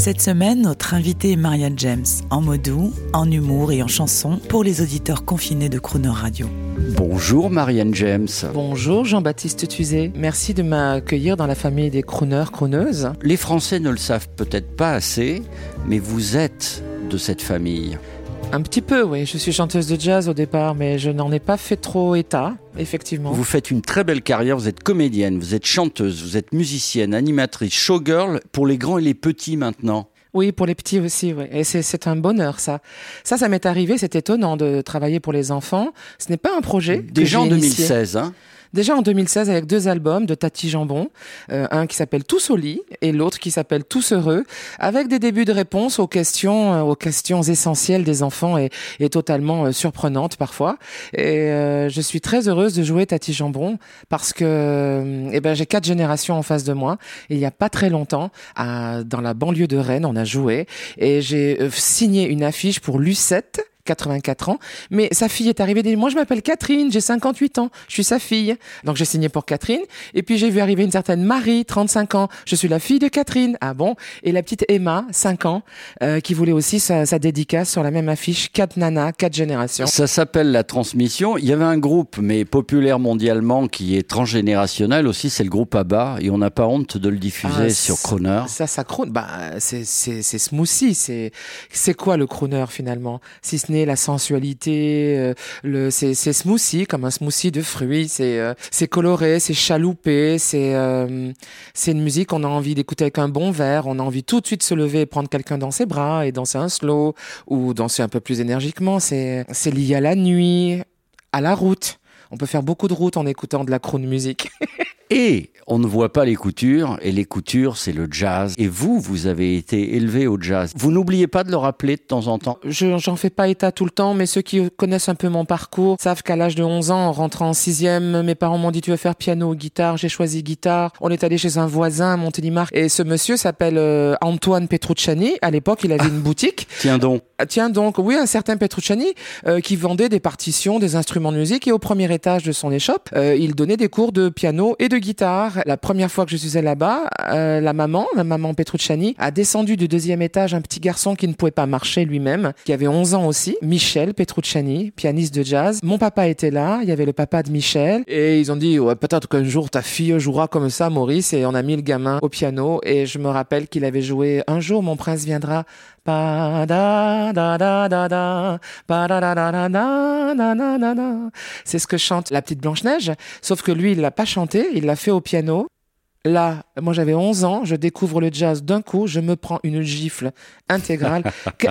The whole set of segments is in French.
Cette semaine, notre invité est Marianne James, en mot doux, en humour et en chanson pour les auditeurs confinés de Crooner Radio. Bonjour Marianne James. Bonjour Jean-Baptiste Tuzet. Merci de m'accueillir dans la famille des crooners, crooneuses. Les Français ne le savent peut-être pas assez, mais vous êtes de cette famille. Un petit peu, oui. Je suis chanteuse de jazz au départ, mais je n'en ai pas fait trop état, effectivement. Vous faites une très belle carrière, vous êtes comédienne, vous êtes chanteuse, vous êtes musicienne, animatrice, showgirl pour les grands et les petits maintenant. Oui, pour les petits aussi, oui. Et c'est un bonheur, ça. Ça, ça m'est arrivé, c'est étonnant de travailler pour les enfants. Ce n'est pas un projet. Déjà en 2016, hein Déjà en 2016 avec deux albums de Tati Jambon, euh, un qui s'appelle Tous au lit et l'autre qui s'appelle Tous heureux, avec des débuts de réponse aux questions, euh, aux questions essentielles des enfants et, et totalement euh, surprenantes parfois. Et je suis très heureuse de jouer Tati Jambon parce que eh ben j'ai quatre générations en face de moi. il y a pas très longtemps, à, dans la banlieue de Rennes, on a joué et j'ai signé une affiche pour Lucette 84 ans, mais sa fille est arrivée. Moi, je m'appelle Catherine, j'ai 58 ans, je suis sa fille. Donc, j'ai signé pour Catherine. Et puis, j'ai vu arriver une certaine Marie, 35 ans. Je suis la fille de Catherine. Ah bon? Et la petite Emma, 5 ans, euh, qui voulait aussi sa, sa, dédicace sur la même affiche. Quatre nanas, quatre générations. Ça s'appelle la transmission. Il y avait un groupe, mais populaire mondialement, qui est transgénérationnel aussi. C'est le groupe ABBA. Et on n'a pas honte de le diffuser ah, sur Croner. Ça, ça crooner. Bah, c'est smoothie. C'est c'est quoi le crooner finalement? Si ce n'est la sensualité, euh, c'est smoothie comme un smoothie de fruits, c'est euh, coloré, c'est chaloupé, c'est euh, c'est une musique qu'on a envie d'écouter avec un bon verre, on a envie tout de suite de se lever et prendre quelqu'un dans ses bras et danser un slow ou danser un peu plus énergiquement, c'est lié à la nuit, à la route. On peut faire beaucoup de routes en écoutant de la croon musique. Et on ne voit pas les coutures, et les coutures, c'est le jazz. Et vous, vous avez été élevé au jazz. Vous n'oubliez pas de le rappeler de temps en temps Je J'en fais pas état tout le temps, mais ceux qui connaissent un peu mon parcours savent qu'à l'âge de 11 ans, en rentrant en sixième, mes parents m'ont dit tu veux faire piano ou guitare J'ai choisi guitare. On est allé chez un voisin à Montélimar, et ce monsieur s'appelle euh, Antoine Petrucciani. À l'époque, il avait une boutique. Tiens donc. Ah, tiens donc, oui, un certain Petrucciani euh, qui vendait des partitions, des instruments de musique, et au premier étage de son échoppe, euh, il donnait des cours de piano et de guitare. La première fois que je suis allée là-bas, euh, la maman, la maman Petrucciani, a descendu du deuxième étage un petit garçon qui ne pouvait pas marcher lui-même, qui avait 11 ans aussi, Michel Petrucciani, pianiste de jazz. Mon papa était là, il y avait le papa de Michel, et ils ont dit, ouais, peut-être qu'un jour ta fille jouera comme ça, Maurice, et on a mis le gamin au piano, et je me rappelle qu'il avait joué Un jour mon prince viendra, c'est ce que chante la petite Blanche-Neige, sauf que lui, il l'a pas chanté, il l'a fait au piano. Là, moi j'avais 11 ans, je découvre le jazz d'un coup, je me prends une gifle intégrale.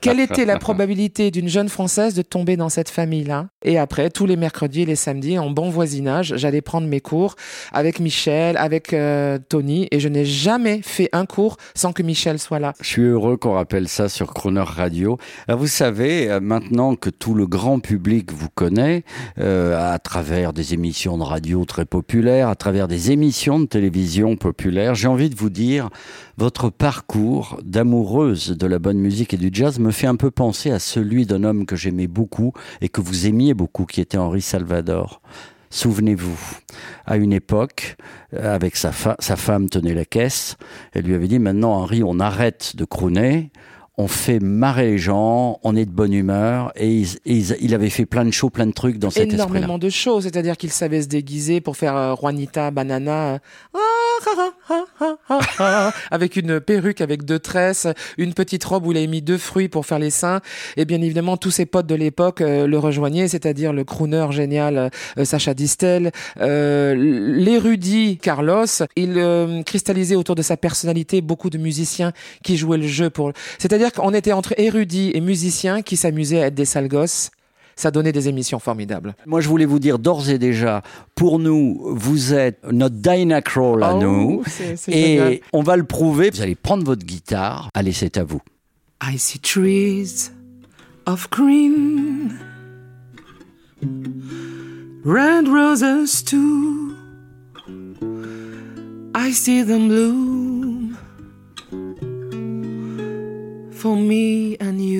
quelle était la probabilité d'une jeune française de tomber dans cette famille-là? Et après, tous les mercredis et les samedis, en bon voisinage, j'allais prendre mes cours avec Michel, avec euh, Tony, et je n'ai jamais fait un cours sans que Michel soit là. Je suis heureux qu'on rappelle ça sur Croner Radio. vous savez, euh, maintenant que tout le grand public vous connaît, euh, à travers des émissions de radio très populaires, à travers des émissions de télévision populaire, j'ai envie de vous dire, votre parcours d'amoureuse de la bonne musique et du jazz me fait un peu penser à celui d'un homme que j'aimais beaucoup et que vous aimiez beaucoup, qui était Henri Salvador. Souvenez-vous, à une époque, avec sa, femme tenait la caisse, elle lui avait dit maintenant Henri, on arrête de crooner, on fait marrer les gens, on est de bonne humeur, et, il avait fait plein de shows, plein de trucs dans cet esprit-là. Énormément de shows, c'est-à-dire qu'il savait se déguiser pour faire euh, Juanita Banana, avec une perruque avec deux tresses, une petite robe où il a mis deux fruits pour faire les seins, et bien évidemment tous ses potes de l'époque euh, le rejoignaient, c'est-à-dire le crooner génial euh, Sacha Distel, l'érudit Carlos, il cristallisait autour de sa personnalité beaucoup de musiciens qui jouaient le jeu pour, c'est-à-dire on était entre érudits et musiciens qui s'amusaient à être des sales gosses ça donnait des émissions formidables. Moi, je voulais vous dire d'ores et déjà, pour nous, vous êtes notre Dinah Crawl à oh, nous. et on va le prouver. Vous allez prendre votre guitare. Allez, c'est à vous. I see trees of green red roses too. I see them bloom for me and you,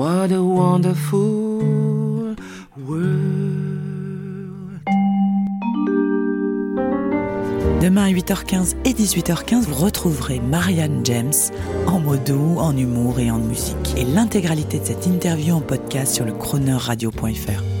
what wonderful. Demain à 8h15 et 18h15, vous retrouverez Marianne James en mots doux, en humour et en musique. Et l'intégralité de cette interview en podcast sur le chroneurradio.fr.